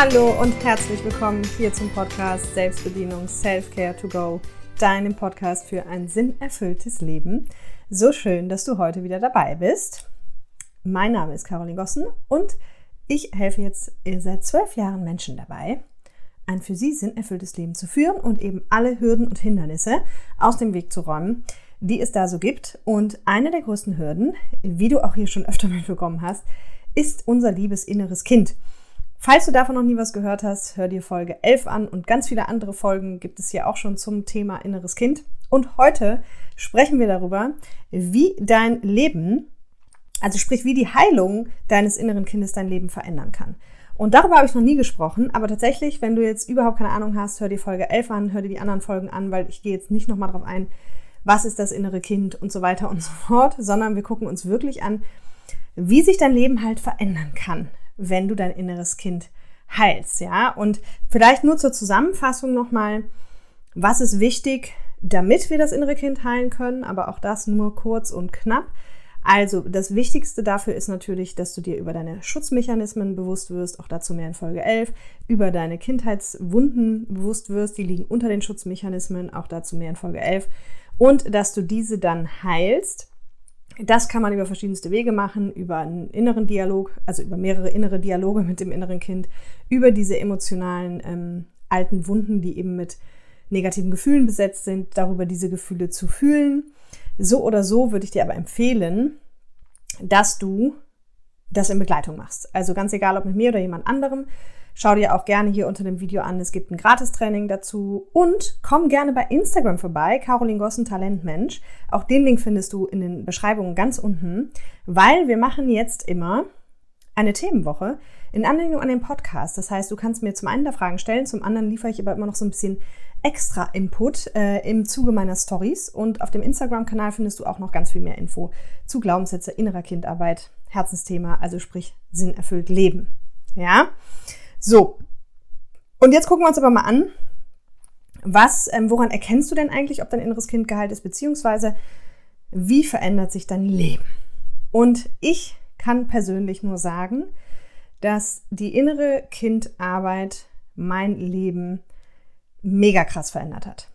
Hallo und herzlich willkommen hier zum Podcast Selbstbedienung Self-Care to Go, deinem Podcast für ein sinnerfülltes Leben. So schön, dass du heute wieder dabei bist. Mein Name ist Caroline Gossen und ich helfe jetzt seit zwölf Jahren Menschen dabei, ein für sie sinnerfülltes Leben zu führen und eben alle Hürden und Hindernisse aus dem Weg zu räumen, die es da so gibt. Und eine der größten Hürden, wie du auch hier schon öfter mitbekommen hast, ist unser liebes inneres Kind. Falls du davon noch nie was gehört hast, hör dir Folge 11 an und ganz viele andere Folgen gibt es hier auch schon zum Thema inneres Kind. Und heute sprechen wir darüber, wie dein Leben, also sprich, wie die Heilung deines inneren Kindes dein Leben verändern kann. Und darüber habe ich noch nie gesprochen, aber tatsächlich, wenn du jetzt überhaupt keine Ahnung hast, hör dir Folge 11 an, hör dir die anderen Folgen an, weil ich gehe jetzt nicht nochmal drauf ein, was ist das innere Kind und so weiter und so fort, sondern wir gucken uns wirklich an, wie sich dein Leben halt verändern kann, wenn du dein inneres Kind heilst, ja? Und vielleicht nur zur Zusammenfassung nochmal, was ist wichtig, damit wir das innere Kind heilen können, aber auch das nur kurz und knapp. Also, das Wichtigste dafür ist natürlich, dass du dir über deine Schutzmechanismen bewusst wirst, auch dazu mehr in Folge 11, über deine Kindheitswunden bewusst wirst, die liegen unter den Schutzmechanismen, auch dazu mehr in Folge 11, und dass du diese dann heilst das kann man über verschiedenste Wege machen, über einen inneren Dialog, also über mehrere innere Dialoge mit dem inneren Kind, über diese emotionalen ähm, alten Wunden, die eben mit negativen Gefühlen besetzt sind, darüber diese Gefühle zu fühlen. So oder so würde ich dir aber empfehlen, dass du das in Begleitung machst. Also ganz egal, ob mit mir oder jemand anderem, Schau dir auch gerne hier unter dem Video an. Es gibt ein Gratistraining dazu. Und komm gerne bei Instagram vorbei, Caroline Gossen Talentmensch. Auch den Link findest du in den Beschreibungen ganz unten, weil wir machen jetzt immer eine Themenwoche in Anlehnung an den Podcast. Das heißt, du kannst mir zum einen da Fragen stellen, zum anderen liefere ich aber immer noch so ein bisschen extra Input äh, im Zuge meiner Stories. Und auf dem Instagram-Kanal findest du auch noch ganz viel mehr Info zu Glaubenssätze, innerer Kindarbeit, Herzensthema, also sprich Sinn erfüllt Leben. Ja? So. Und jetzt gucken wir uns aber mal an, was, ähm, woran erkennst du denn eigentlich, ob dein inneres Kind geheilt ist, beziehungsweise wie verändert sich dein Leben? Und ich kann persönlich nur sagen, dass die innere Kindarbeit mein Leben mega krass verändert hat.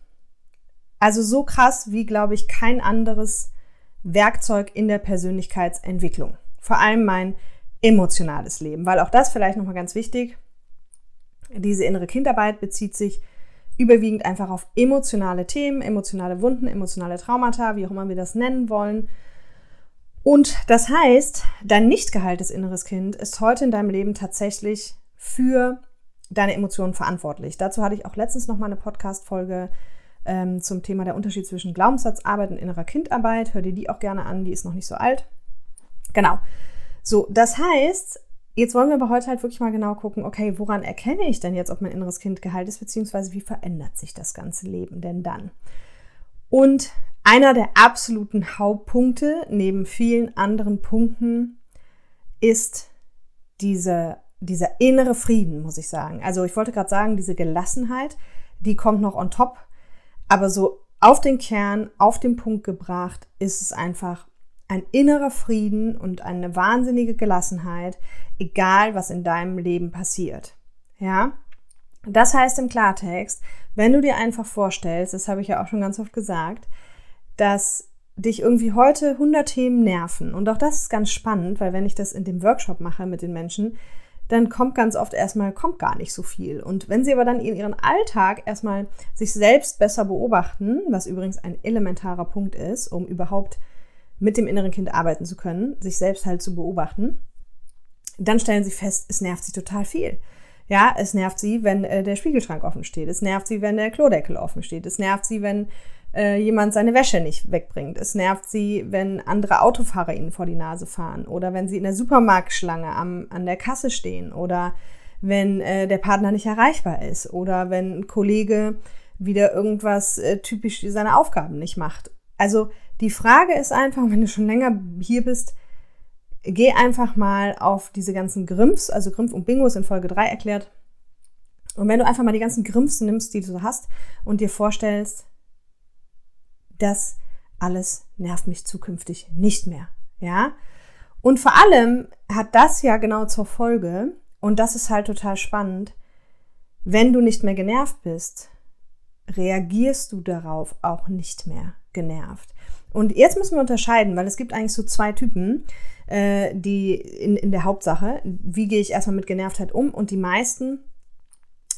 Also so krass wie, glaube ich, kein anderes Werkzeug in der Persönlichkeitsentwicklung. Vor allem mein emotionales Leben, weil auch das vielleicht nochmal ganz wichtig, diese innere Kindarbeit bezieht sich überwiegend einfach auf emotionale Themen, emotionale Wunden, emotionale Traumata, wie auch immer wir das nennen wollen. Und das heißt, dein nicht geheiltes inneres Kind ist heute in deinem Leben tatsächlich für deine Emotionen verantwortlich. Dazu hatte ich auch letztens noch mal eine Podcast-Folge ähm, zum Thema der Unterschied zwischen Glaubenssatzarbeit und innerer Kindarbeit. Hör dir die auch gerne an, die ist noch nicht so alt. Genau. So, das heißt, Jetzt wollen wir aber heute halt wirklich mal genau gucken, okay, woran erkenne ich denn jetzt, ob mein inneres Kind geheilt ist, beziehungsweise wie verändert sich das ganze Leben denn dann? Und einer der absoluten Hauptpunkte neben vielen anderen Punkten ist diese, dieser innere Frieden, muss ich sagen. Also ich wollte gerade sagen, diese Gelassenheit, die kommt noch on top, aber so auf den Kern, auf den Punkt gebracht, ist es einfach ein innerer Frieden und eine wahnsinnige Gelassenheit, egal was in deinem Leben passiert. Ja? Das heißt im Klartext, wenn du dir einfach vorstellst, das habe ich ja auch schon ganz oft gesagt, dass dich irgendwie heute 100 Themen nerven. Und auch das ist ganz spannend, weil wenn ich das in dem Workshop mache mit den Menschen, dann kommt ganz oft erstmal, kommt gar nicht so viel. Und wenn sie aber dann in ihren Alltag erstmal sich selbst besser beobachten, was übrigens ein elementarer Punkt ist, um überhaupt mit dem inneren Kind arbeiten zu können, sich selbst halt zu beobachten, dann stellen sie fest, es nervt sie total viel. Ja, es nervt sie, wenn äh, der Spiegelschrank offen steht. Es nervt sie, wenn der Klodeckel offen steht. Es nervt sie, wenn äh, jemand seine Wäsche nicht wegbringt. Es nervt sie, wenn andere Autofahrer ihnen vor die Nase fahren oder wenn sie in der Supermarktschlange am, an der Kasse stehen oder wenn äh, der Partner nicht erreichbar ist oder wenn ein Kollege wieder irgendwas äh, typisch seine Aufgaben nicht macht. Also die Frage ist einfach, wenn du schon länger hier bist, geh einfach mal auf diese ganzen Grimpfs, also Grimpf und Bingo ist in Folge 3 erklärt. Und wenn du einfach mal die ganzen Grimpfs nimmst, die du so hast und dir vorstellst, das alles nervt mich zukünftig nicht mehr, ja? Und vor allem hat das ja genau zur Folge, und das ist halt total spannend, wenn du nicht mehr genervt bist, reagierst du darauf auch nicht mehr genervt. Und jetzt müssen wir unterscheiden, weil es gibt eigentlich so zwei Typen, äh, die in, in der Hauptsache, wie gehe ich erstmal mit Genervtheit um und die meisten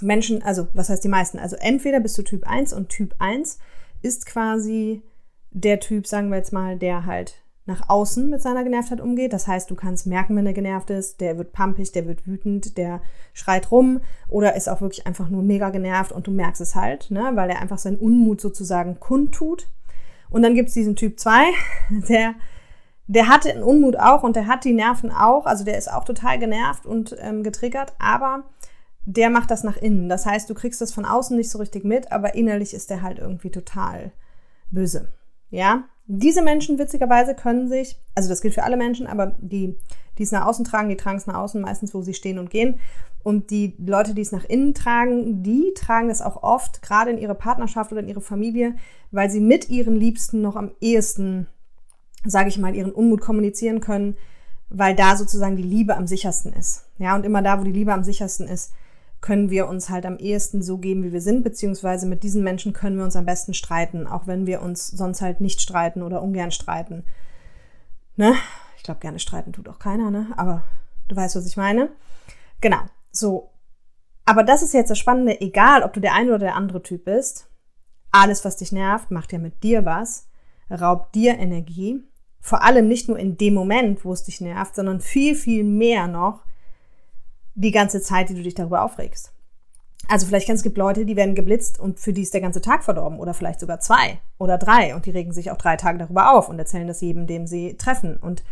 Menschen, also was heißt die meisten? Also entweder bist du Typ 1 und Typ 1 ist quasi der Typ, sagen wir jetzt mal, der halt nach außen mit seiner Genervtheit umgeht. Das heißt, du kannst merken, wenn er genervt ist, der wird pumpig, der wird wütend, der schreit rum oder ist auch wirklich einfach nur mega genervt und du merkst es halt, ne, weil er einfach seinen Unmut sozusagen kundtut. Und dann gibt's diesen Typ 2, der, der hat den Unmut auch und der hat die Nerven auch, also der ist auch total genervt und ähm, getriggert, aber der macht das nach innen. Das heißt, du kriegst das von außen nicht so richtig mit, aber innerlich ist der halt irgendwie total böse. Ja, diese Menschen witzigerweise können sich, also das gilt für alle Menschen, aber die, die es nach außen tragen, die tragen es nach außen meistens, wo sie stehen und gehen. Und die Leute, die es nach innen tragen, die tragen es auch oft, gerade in ihre Partnerschaft oder in ihre Familie, weil sie mit ihren Liebsten noch am ehesten, sage ich mal, ihren Unmut kommunizieren können, weil da sozusagen die Liebe am sichersten ist. Ja, und immer da, wo die Liebe am sichersten ist, können wir uns halt am ehesten so geben, wie wir sind, beziehungsweise mit diesen Menschen können wir uns am besten streiten, auch wenn wir uns sonst halt nicht streiten oder ungern streiten. Ne? Ich glaube, gerne streiten tut auch keiner, ne? Aber du weißt, was ich meine. Genau, so. Aber das ist jetzt das Spannende, egal ob du der eine oder der andere Typ bist, alles, was dich nervt, macht ja mit dir was, raubt dir Energie. Vor allem nicht nur in dem Moment, wo es dich nervt, sondern viel, viel mehr noch die ganze Zeit, die du dich darüber aufregst. Also vielleicht es gibt Leute, die werden geblitzt und für die ist der ganze Tag verdorben oder vielleicht sogar zwei oder drei und die regen sich auch drei Tage darüber auf und erzählen das jedem, dem sie treffen. Und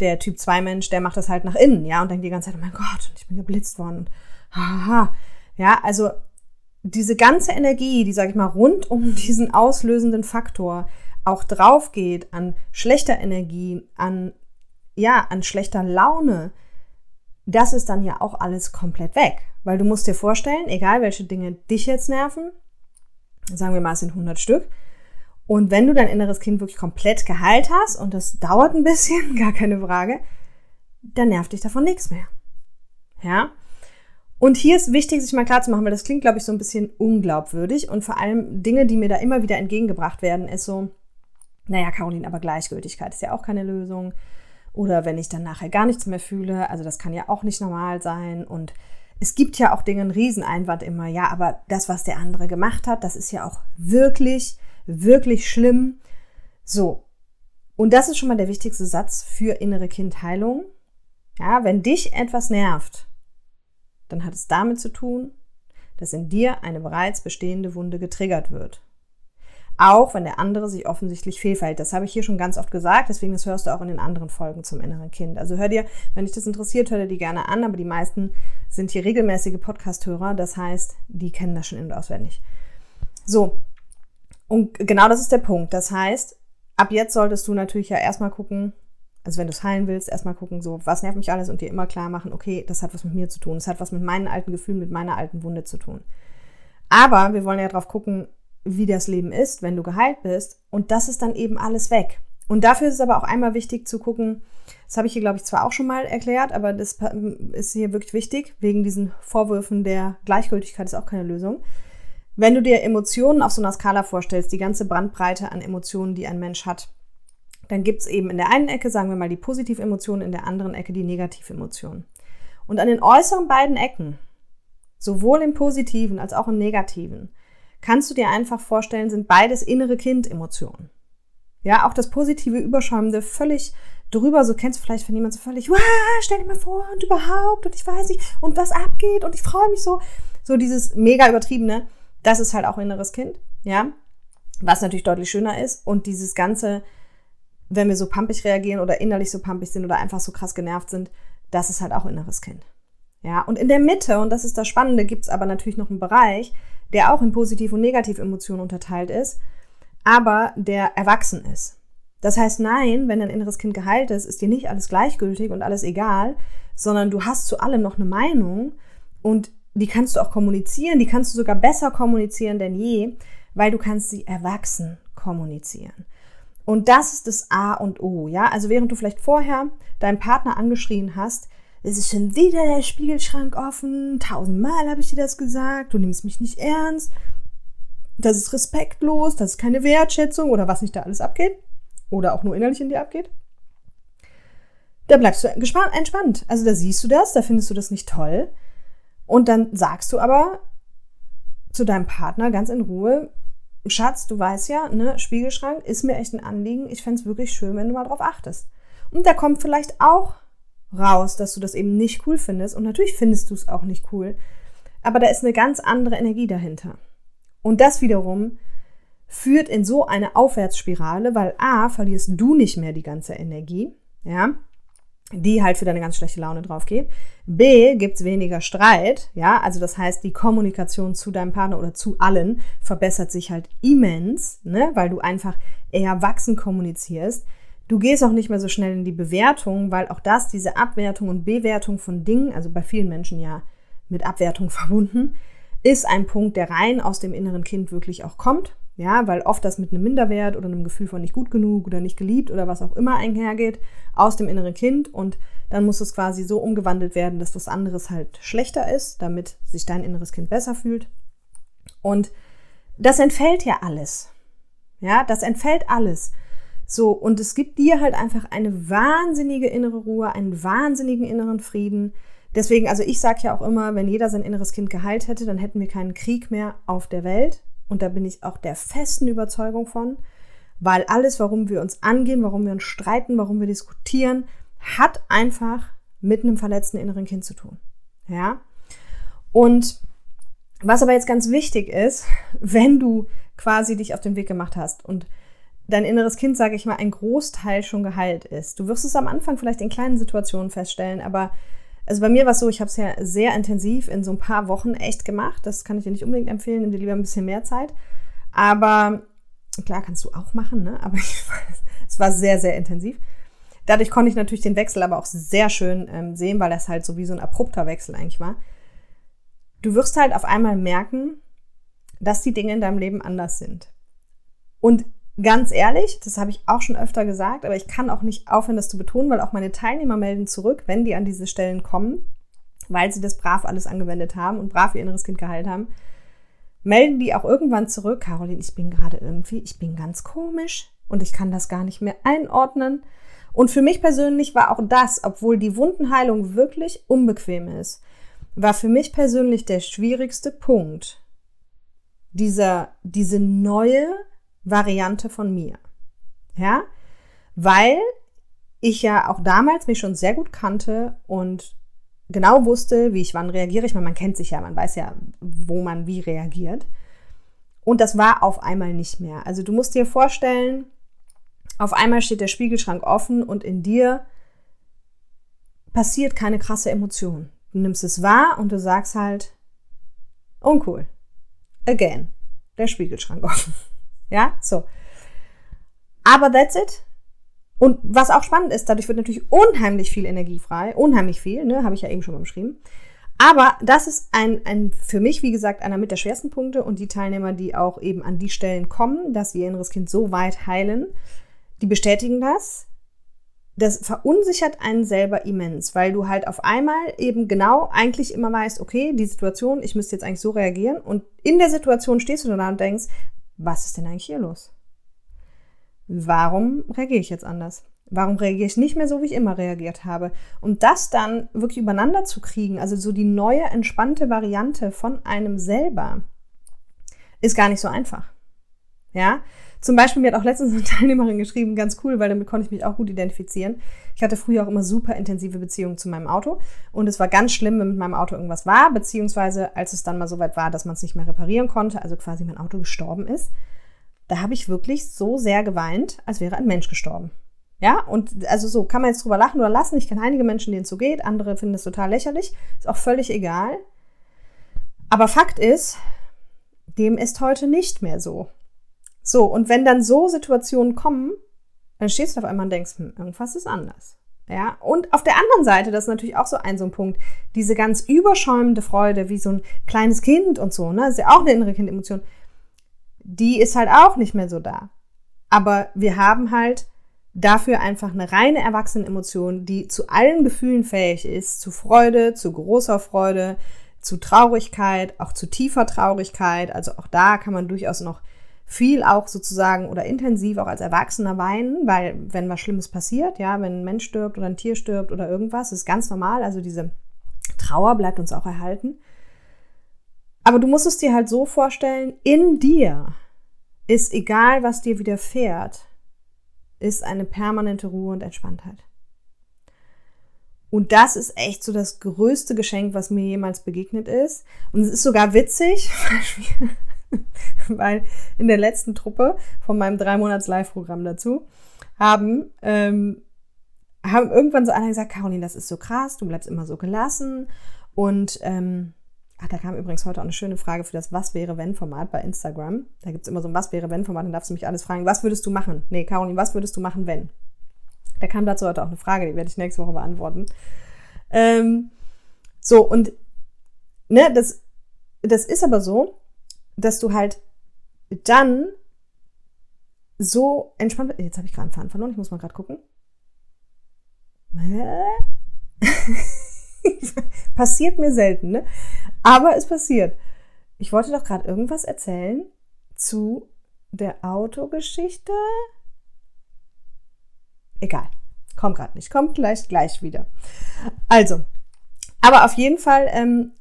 der Typ 2 Mensch, der macht das halt nach innen, ja, und denkt die ganze Zeit, oh mein Gott, ich bin geblitzt worden haha. Ja, also diese ganze Energie, die, sag ich mal, rund um diesen auslösenden Faktor auch drauf geht an schlechter Energie, an, ja, an schlechter Laune, das ist dann ja auch alles komplett weg. Weil du musst dir vorstellen, egal welche Dinge dich jetzt nerven, sagen wir mal, es sind 100 Stück, und wenn du dein inneres Kind wirklich komplett geheilt hast, und das dauert ein bisschen, gar keine Frage, dann nervt dich davon nichts mehr. Ja? Und hier ist wichtig, sich mal klar zu machen, weil das klingt, glaube ich, so ein bisschen unglaubwürdig und vor allem Dinge, die mir da immer wieder entgegengebracht werden, ist so, naja, Caroline, aber Gleichgültigkeit ist ja auch keine Lösung. Oder wenn ich dann nachher gar nichts mehr fühle, also das kann ja auch nicht normal sein. Und es gibt ja auch Dinge, einen Rieseneinwand immer, ja, aber das, was der andere gemacht hat, das ist ja auch wirklich, wirklich schlimm. So. Und das ist schon mal der wichtigste Satz für innere Kindheilung. Ja, wenn dich etwas nervt, dann hat es damit zu tun, dass in dir eine bereits bestehende Wunde getriggert wird auch wenn der andere sich offensichtlich fehlverhält. Das habe ich hier schon ganz oft gesagt, deswegen das hörst du auch in den anderen Folgen zum inneren Kind. Also hör dir, wenn dich das interessiert, hör dir die gerne an, aber die meisten sind hier regelmäßige Podcast-Hörer, das heißt, die kennen das schon in- und auswendig. So, und genau das ist der Punkt. Das heißt, ab jetzt solltest du natürlich ja erstmal gucken, also wenn du es heilen willst, erstmal gucken, so, was nervt mich alles und dir immer klar machen, okay, das hat was mit mir zu tun, das hat was mit meinen alten Gefühlen, mit meiner alten Wunde zu tun. Aber wir wollen ja drauf gucken, wie das Leben ist, wenn du geheilt bist. Und das ist dann eben alles weg. Und dafür ist es aber auch einmal wichtig zu gucken, das habe ich hier, glaube ich, zwar auch schon mal erklärt, aber das ist hier wirklich wichtig, wegen diesen Vorwürfen der Gleichgültigkeit ist auch keine Lösung. Wenn du dir Emotionen auf so einer Skala vorstellst, die ganze Bandbreite an Emotionen, die ein Mensch hat, dann gibt es eben in der einen Ecke, sagen wir mal, die positive Emotionen, in der anderen Ecke die negative Emotionen. Und an den äußeren beiden Ecken, sowohl im positiven als auch im negativen, kannst du dir einfach vorstellen, sind beides innere Kind-Emotionen. Ja, auch das positive, überschäumende, völlig drüber, so kennst du vielleicht, wenn jemand so völlig, stell dir mal vor und überhaupt und ich weiß nicht und was abgeht und ich freue mich so. So dieses mega übertriebene, das ist halt auch inneres Kind, ja, was natürlich deutlich schöner ist und dieses ganze, wenn wir so pampig reagieren oder innerlich so pampig sind oder einfach so krass genervt sind, das ist halt auch inneres Kind. Ja, und in der Mitte, und das ist das Spannende, gibt's aber natürlich noch einen Bereich, der auch in Positiv- und Negativ-Emotionen unterteilt ist, aber der erwachsen ist. Das heißt, nein, wenn dein inneres Kind geheilt ist, ist dir nicht alles gleichgültig und alles egal, sondern du hast zu allem noch eine Meinung und die kannst du auch kommunizieren, die kannst du sogar besser kommunizieren denn je, weil du kannst sie erwachsen kommunizieren. Und das ist das A und O, ja? Also während du vielleicht vorher deinen Partner angeschrien hast, es ist schon wieder der Spiegelschrank offen, tausendmal habe ich dir das gesagt, du nimmst mich nicht ernst, das ist respektlos, das ist keine Wertschätzung oder was nicht da alles abgeht oder auch nur innerlich in dir abgeht. Da bleibst du entspannt. Also da siehst du das, da findest du das nicht toll. Und dann sagst du aber zu deinem Partner ganz in Ruhe, Schatz, du weißt ja, ne, Spiegelschrank ist mir echt ein Anliegen. Ich fände es wirklich schön, wenn du mal drauf achtest. Und da kommt vielleicht auch raus, dass du das eben nicht cool findest. Und natürlich findest du es auch nicht cool. Aber da ist eine ganz andere Energie dahinter. Und das wiederum führt in so eine Aufwärtsspirale, weil A, verlierst du nicht mehr die ganze Energie, ja, die halt für deine ganz schlechte Laune drauf geht. B, gibt's weniger Streit, ja, also das heißt, die Kommunikation zu deinem Partner oder zu allen verbessert sich halt immens, ne, weil du einfach eher wachsen kommunizierst. Du gehst auch nicht mehr so schnell in die Bewertung, weil auch das, diese Abwertung und Bewertung von Dingen, also bei vielen Menschen ja mit Abwertung verbunden, ist ein Punkt, der rein aus dem inneren Kind wirklich auch kommt. Ja, weil oft das mit einem Minderwert oder einem Gefühl von nicht gut genug oder nicht geliebt oder was auch immer einhergeht aus dem inneren Kind und dann muss es quasi so umgewandelt werden, dass was anderes halt schlechter ist, damit sich dein inneres Kind besser fühlt. Und das entfällt ja alles. Ja, das entfällt alles. So, und es gibt dir halt einfach eine wahnsinnige innere Ruhe, einen wahnsinnigen inneren Frieden. Deswegen, also ich sage ja auch immer, wenn jeder sein inneres Kind geheilt hätte, dann hätten wir keinen Krieg mehr auf der Welt. Und da bin ich auch der festen Überzeugung von, weil alles, warum wir uns angehen, warum wir uns streiten, warum wir diskutieren, hat einfach mit einem verletzten inneren Kind zu tun. Ja? Und was aber jetzt ganz wichtig ist, wenn du quasi dich auf den Weg gemacht hast und dein inneres Kind, sage ich mal, ein Großteil schon geheilt ist. Du wirst es am Anfang vielleicht in kleinen Situationen feststellen, aber also bei mir war es so, ich habe es ja sehr intensiv in so ein paar Wochen echt gemacht. Das kann ich dir nicht unbedingt empfehlen, nimm dir lieber ein bisschen mehr Zeit. Aber klar kannst du auch machen, ne? aber es war sehr, sehr intensiv. Dadurch konnte ich natürlich den Wechsel aber auch sehr schön ähm, sehen, weil das halt so wie so ein abrupter Wechsel eigentlich war. Du wirst halt auf einmal merken, dass die Dinge in deinem Leben anders sind. Und Ganz ehrlich, das habe ich auch schon öfter gesagt, aber ich kann auch nicht aufhören, das zu betonen, weil auch meine Teilnehmer melden zurück, wenn die an diese Stellen kommen, weil sie das brav alles angewendet haben und brav ihr inneres Kind geheilt haben, melden die auch irgendwann zurück, Caroline, ich bin gerade irgendwie, ich bin ganz komisch und ich kann das gar nicht mehr einordnen. Und für mich persönlich war auch das, obwohl die Wundenheilung wirklich unbequem ist, war für mich persönlich der schwierigste Punkt, dieser, diese neue Variante von mir. Ja, weil ich ja auch damals mich schon sehr gut kannte und genau wusste, wie ich wann reagiere. Ich meine, man kennt sich ja, man weiß ja, wo man wie reagiert. Und das war auf einmal nicht mehr. Also du musst dir vorstellen, auf einmal steht der Spiegelschrank offen und in dir passiert keine krasse Emotion. Du nimmst es wahr und du sagst halt, uncool. Again. Der Spiegelschrank offen. Ja, so. Aber that's it. Und was auch spannend ist, dadurch wird natürlich unheimlich viel Energie frei. Unheimlich viel, ne? Habe ich ja eben schon mal beschrieben. Aber das ist ein, ein, für mich, wie gesagt, einer mit der schwersten Punkte und die Teilnehmer, die auch eben an die Stellen kommen, dass ihr inneres Kind so weit heilen, die bestätigen das. Das verunsichert einen selber immens, weil du halt auf einmal eben genau eigentlich immer weißt, okay, die Situation, ich müsste jetzt eigentlich so reagieren und in der Situation stehst du da und denkst, was ist denn eigentlich hier los? Warum reagiere ich jetzt anders? Warum reagiere ich nicht mehr so, wie ich immer reagiert habe? Und das dann wirklich übereinander zu kriegen, also so die neue, entspannte Variante von einem selber, ist gar nicht so einfach. Ja, zum Beispiel, mir hat auch letztens eine Teilnehmerin geschrieben, ganz cool, weil damit konnte ich mich auch gut identifizieren. Ich hatte früher auch immer super intensive Beziehungen zu meinem Auto und es war ganz schlimm, wenn mit meinem Auto irgendwas war, beziehungsweise als es dann mal so weit war, dass man es nicht mehr reparieren konnte, also quasi mein Auto gestorben ist, da habe ich wirklich so sehr geweint, als wäre ein Mensch gestorben. Ja, und also so kann man jetzt drüber lachen oder lassen. Ich kenne einige Menschen, denen es so geht, andere finden es total lächerlich. Ist auch völlig egal. Aber Fakt ist, dem ist heute nicht mehr so. So, und wenn dann so Situationen kommen, dann stehst du auf einmal und denkst, hm, irgendwas ist anders. Ja, und auf der anderen Seite, das ist natürlich auch so ein, so ein Punkt, diese ganz überschäumende Freude, wie so ein kleines Kind und so, ne, das ist ja auch eine innere Kindemotion, die ist halt auch nicht mehr so da. Aber wir haben halt dafür einfach eine reine Erwachsenenemotion, die zu allen Gefühlen fähig ist, zu Freude, zu großer Freude, zu Traurigkeit, auch zu tiefer Traurigkeit. Also auch da kann man durchaus noch viel auch sozusagen oder intensiv auch als Erwachsener weinen, weil wenn was Schlimmes passiert, ja, wenn ein Mensch stirbt oder ein Tier stirbt oder irgendwas, ist ganz normal. Also diese Trauer bleibt uns auch erhalten. Aber du musst es dir halt so vorstellen, in dir ist egal, was dir widerfährt, ist eine permanente Ruhe und Entspanntheit. Und das ist echt so das größte Geschenk, was mir jemals begegnet ist. Und es ist sogar witzig, weil in der letzten Truppe von meinem drei Monats Live-Programm dazu haben, ähm, haben irgendwann so einer gesagt, Caroline, das ist so krass, du bleibst immer so gelassen. Und ähm, ach, da kam übrigens heute auch eine schöne Frage für das Was wäre wenn Format bei Instagram. Da gibt es immer so ein Was wäre wenn Format, dann darfst du mich alles fragen, was würdest du machen? Nee, Caroline, was würdest du machen, wenn? Da kam dazu heute auch eine Frage, die werde ich nächste Woche beantworten. Ähm, so, und ne, das, das ist aber so, dass du halt dann so entspannt. Jetzt habe ich gerade einen Faden verloren, ich muss mal gerade gucken. passiert mir selten, ne? Aber es passiert. Ich wollte doch gerade irgendwas erzählen zu der Autogeschichte. Egal. Kommt gerade nicht. Kommt gleich, gleich wieder. Also, aber auf jeden Fall, ähm,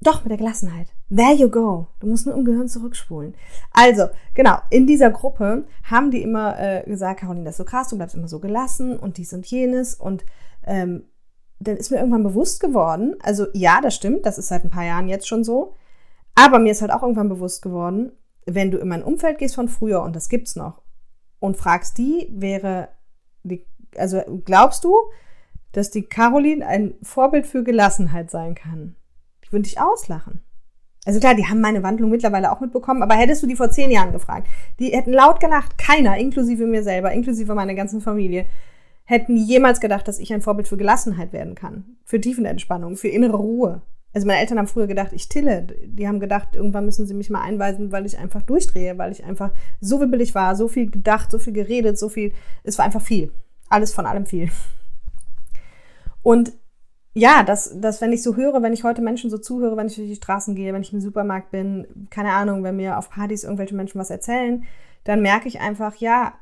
doch mit der Gelassenheit. There you go. Du musst nur im Gehirn zurückspulen. Also, genau, in dieser Gruppe haben die immer äh, gesagt, Caroline, das ist so krass, du bleibst immer so gelassen und dies und jenes. Und ähm, dann ist mir irgendwann bewusst geworden, also ja, das stimmt, das ist seit ein paar Jahren jetzt schon so. Aber mir ist halt auch irgendwann bewusst geworden, wenn du in mein Umfeld gehst von früher, und das gibt's noch, und fragst die, wäre die also glaubst du, dass die Caroline ein Vorbild für Gelassenheit sein kann? Die würde dich auslachen. Also klar, die haben meine Wandlung mittlerweile auch mitbekommen, aber hättest du die vor zehn Jahren gefragt, die hätten laut gelacht, keiner, inklusive mir selber, inklusive meiner ganzen Familie, hätten jemals gedacht, dass ich ein Vorbild für Gelassenheit werden kann, für Tiefenentspannung, für innere Ruhe. Also meine Eltern haben früher gedacht, ich tille. Die haben gedacht, irgendwann müssen sie mich mal einweisen, weil ich einfach durchdrehe, weil ich einfach so wibbelig war, so viel gedacht, so viel geredet, so viel. Es war einfach viel alles von allem viel. Und ja, dass, dass wenn ich so höre, wenn ich heute Menschen so zuhöre, wenn ich durch die Straßen gehe, wenn ich im Supermarkt bin, keine Ahnung, wenn mir auf Partys irgendwelche Menschen was erzählen, dann merke ich einfach, ja,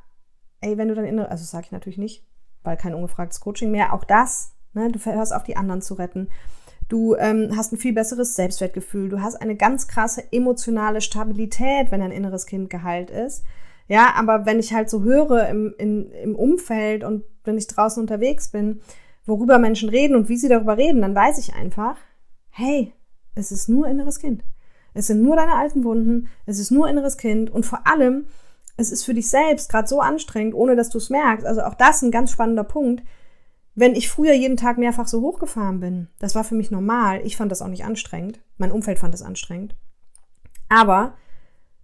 ey, wenn du dann innere, also das sage ich natürlich nicht, weil kein ungefragtes Coaching mehr, auch das, ne, du hörst auf, die anderen zu retten. Du ähm, hast ein viel besseres Selbstwertgefühl. Du hast eine ganz krasse emotionale Stabilität, wenn dein inneres Kind geheilt ist. Ja, aber wenn ich halt so höre im, in, im Umfeld und wenn ich draußen unterwegs bin, worüber Menschen reden und wie sie darüber reden, dann weiß ich einfach, hey, es ist nur inneres Kind. Es sind nur deine alten Wunden, es ist nur inneres Kind und vor allem, es ist für dich selbst gerade so anstrengend, ohne dass du es merkst. Also auch das ein ganz spannender Punkt. Wenn ich früher jeden Tag mehrfach so hochgefahren bin, das war für mich normal. Ich fand das auch nicht anstrengend. Mein Umfeld fand das anstrengend. Aber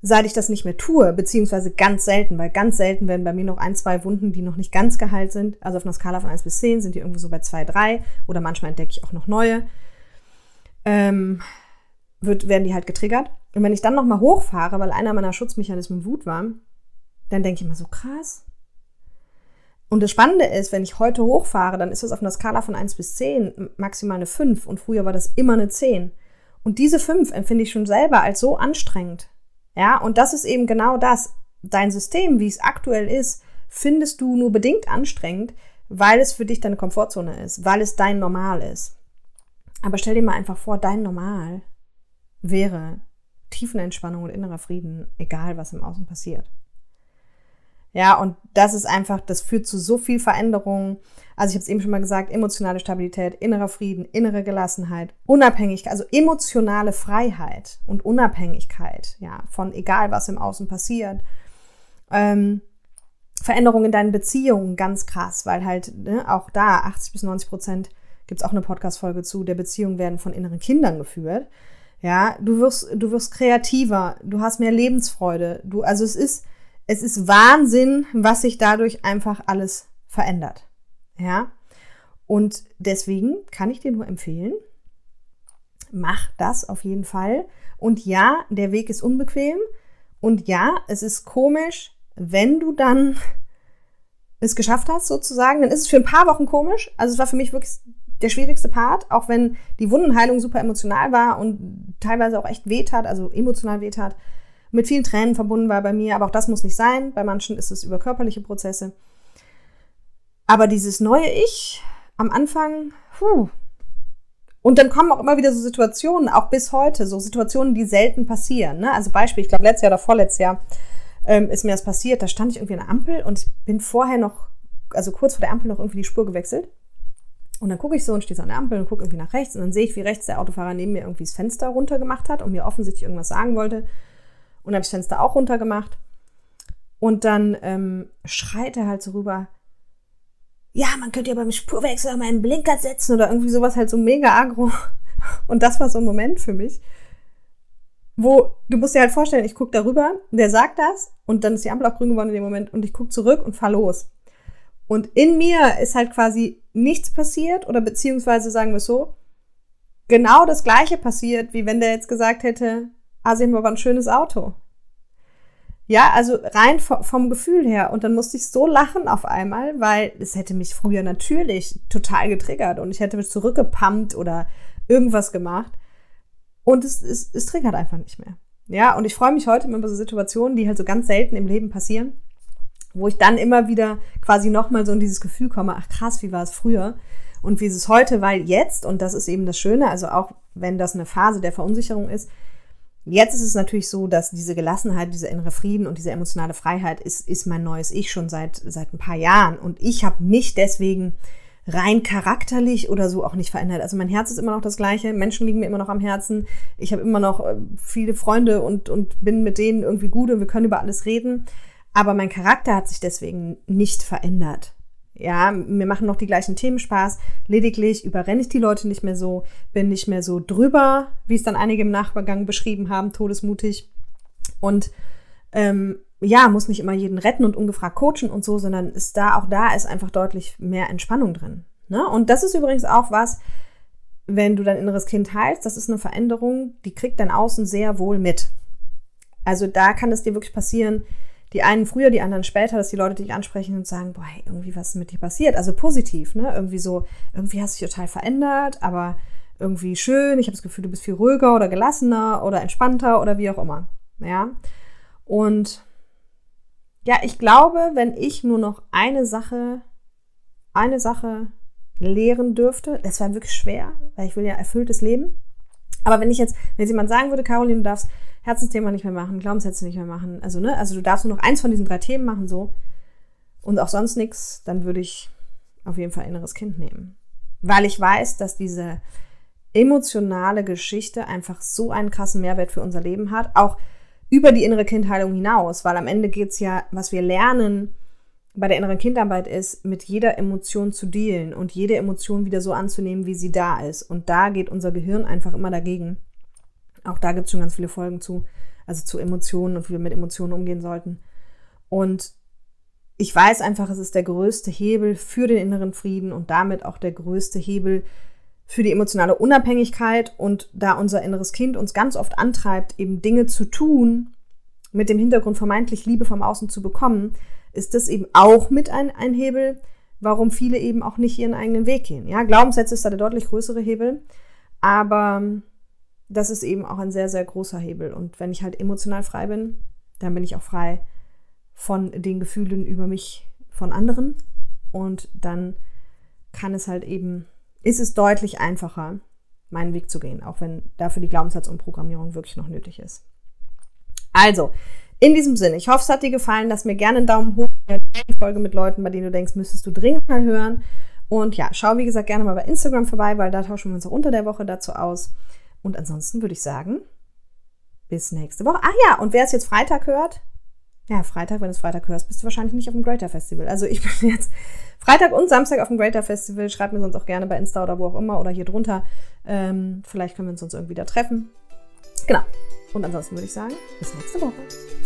seit ich das nicht mehr tue, beziehungsweise ganz selten, weil ganz selten werden bei mir noch ein, zwei Wunden, die noch nicht ganz geheilt sind. Also auf einer Skala von 1 bis 10 sind die irgendwo so bei 2, 3 oder manchmal entdecke ich auch noch neue. Ähm, wird, werden die halt getriggert. Und wenn ich dann nochmal hochfahre, weil einer meiner Schutzmechanismen Wut war, dann denke ich immer so krass. Und das Spannende ist, wenn ich heute hochfahre, dann ist das auf einer Skala von 1 bis 10 maximal eine 5 und früher war das immer eine 10. Und diese 5 empfinde ich schon selber als so anstrengend, ja, und das ist eben genau das. Dein System, wie es aktuell ist, findest du nur bedingt anstrengend, weil es für dich deine Komfortzone ist, weil es dein Normal ist. Aber stell dir mal einfach vor, dein Normal wäre Tiefenentspannung und innerer Frieden, egal was im Außen passiert. Ja, und das ist einfach, das führt zu so viel Veränderung. Also ich habe es eben schon mal gesagt, emotionale Stabilität, innerer Frieden, innere Gelassenheit, Unabhängigkeit, also emotionale Freiheit und Unabhängigkeit, ja, von egal was im Außen passiert. Ähm, Veränderung in deinen Beziehungen, ganz krass, weil halt ne, auch da 80 bis 90 Prozent gibt es auch eine Podcast-Folge zu, der Beziehungen werden von inneren Kindern geführt. Ja, du wirst, du wirst kreativer, du hast mehr Lebensfreude, du, also es ist, es ist Wahnsinn, was sich dadurch einfach alles verändert. Ja. Und deswegen kann ich dir nur empfehlen, mach das auf jeden Fall. Und ja, der Weg ist unbequem. Und ja, es ist komisch, wenn du dann es geschafft hast, sozusagen, dann ist es für ein paar Wochen komisch. Also es war für mich wirklich der schwierigste Part, auch wenn die Wundenheilung super emotional war und teilweise auch echt wehtat, also emotional wehtat, mit vielen Tränen verbunden war bei mir, aber auch das muss nicht sein. Bei manchen ist es über körperliche Prozesse. Aber dieses neue Ich am Anfang, puh. Und dann kommen auch immer wieder so Situationen, auch bis heute, so Situationen, die selten passieren. Ne? Also Beispiel, ich glaube, letztes Jahr oder vorletztes Jahr ähm, ist mir das passiert. Da stand ich irgendwie an der Ampel und ich bin vorher noch, also kurz vor der Ampel noch irgendwie die Spur gewechselt. Und dann gucke ich so und stehe so an der Ampel und gucke irgendwie nach rechts und dann sehe ich, wie rechts der Autofahrer neben mir irgendwie das Fenster runtergemacht hat und mir offensichtlich irgendwas sagen wollte. Und habe ich das Fenster auch runtergemacht. Und dann ähm, schreit er halt so rüber, ja, man könnte ja beim Spurwechsel mal einen Blinker setzen oder irgendwie sowas halt so mega agro. Und das war so ein Moment für mich, wo du musst dir halt vorstellen, ich gucke darüber, der sagt das und dann ist die Ampel auch grün geworden in dem Moment und ich gucke zurück und fahr los. Und in mir ist halt quasi nichts passiert oder beziehungsweise sagen wir es so, genau das gleiche passiert, wie wenn der jetzt gesagt hätte, ah, sie haben aber ein schönes Auto. Ja, also rein vom Gefühl her. Und dann musste ich so lachen auf einmal, weil es hätte mich früher natürlich total getriggert und ich hätte mich zurückgepumpt oder irgendwas gemacht. Und es, es, es triggert einfach nicht mehr. Ja, und ich freue mich heute über so Situationen, die halt so ganz selten im Leben passieren wo ich dann immer wieder quasi nochmal so in dieses Gefühl komme, ach krass, wie war es früher und wie ist es heute, weil jetzt, und das ist eben das Schöne, also auch wenn das eine Phase der Verunsicherung ist, jetzt ist es natürlich so, dass diese Gelassenheit, dieser innere Frieden und diese emotionale Freiheit ist, ist mein neues Ich schon seit, seit ein paar Jahren und ich habe mich deswegen rein charakterlich oder so auch nicht verändert. Also mein Herz ist immer noch das gleiche, Menschen liegen mir immer noch am Herzen, ich habe immer noch äh, viele Freunde und, und bin mit denen irgendwie gut und wir können über alles reden. Aber mein Charakter hat sich deswegen nicht verändert. Ja, mir machen noch die gleichen Themen Spaß. Lediglich überrenne ich die Leute nicht mehr so, bin nicht mehr so drüber, wie es dann einige im Nachbargang beschrieben haben, todesmutig. Und ähm, ja, muss nicht immer jeden retten und ungefragt coachen und so, sondern ist da, auch da ist einfach deutlich mehr Entspannung drin. Ne? Und das ist übrigens auch was, wenn du dein inneres Kind heilst, das ist eine Veränderung, die kriegt dein Außen sehr wohl mit. Also da kann es dir wirklich passieren, die einen früher, die anderen später, dass die Leute dich ansprechen und sagen, boah, irgendwie was ist mit dir passiert. Also positiv, ne? Irgendwie so, irgendwie hast du dich total verändert, aber irgendwie schön. Ich habe das Gefühl, du bist viel ruhiger oder gelassener oder entspannter oder wie auch immer. Ja. Und ja, ich glaube, wenn ich nur noch eine Sache, eine Sache lehren dürfte, das wäre wirklich schwer, weil ich will ja erfülltes Leben. Aber wenn ich jetzt, wenn jetzt jemand sagen würde, Caroline, du darfst Herzensthema nicht mehr machen, Glaubenssätze nicht mehr machen, also ne, also du darfst nur noch eins von diesen drei Themen machen, so, und auch sonst nichts, dann würde ich auf jeden Fall inneres Kind nehmen. Weil ich weiß, dass diese emotionale Geschichte einfach so einen krassen Mehrwert für unser Leben hat, auch über die innere Kindheilung hinaus, weil am Ende geht's ja, was wir lernen bei der inneren Kindarbeit ist, mit jeder Emotion zu dealen und jede Emotion wieder so anzunehmen, wie sie da ist. Und da geht unser Gehirn einfach immer dagegen. Auch da gibt es schon ganz viele Folgen zu, also zu Emotionen und wie wir mit Emotionen umgehen sollten. Und ich weiß einfach, es ist der größte Hebel für den inneren Frieden und damit auch der größte Hebel für die emotionale Unabhängigkeit. Und da unser inneres Kind uns ganz oft antreibt, eben Dinge zu tun, mit dem Hintergrund vermeintlich Liebe vom Außen zu bekommen, ist das eben auch mit ein, ein Hebel, warum viele eben auch nicht ihren eigenen Weg gehen. Ja, Glaubenssätze ist da der deutlich größere Hebel, aber das ist eben auch ein sehr, sehr großer Hebel. Und wenn ich halt emotional frei bin, dann bin ich auch frei von den Gefühlen über mich von anderen. Und dann kann es halt eben, ist es deutlich einfacher, meinen Weg zu gehen, auch wenn dafür die Glaubenssatzumprogrammierung wirklich noch nötig ist. Also, in diesem Sinne, ich hoffe, es hat dir gefallen. Lass mir gerne einen Daumen hoch. Die Folge mit Leuten, bei denen du denkst, müsstest du dringend mal hören. Und ja, schau wie gesagt gerne mal bei Instagram vorbei, weil da tauschen wir uns auch unter der Woche dazu aus. Und ansonsten würde ich sagen, bis nächste Woche. Ach ja, und wer es jetzt Freitag hört, ja, Freitag, wenn du es Freitag hörst, bist du wahrscheinlich nicht auf dem Greater Festival. Also ich bin jetzt Freitag und Samstag auf dem Greater Festival. Schreib mir sonst auch gerne bei Insta oder wo auch immer oder hier drunter. Ähm, vielleicht können wir uns sonst irgendwie da treffen. Genau. Und ansonsten würde ich sagen, bis nächste Woche.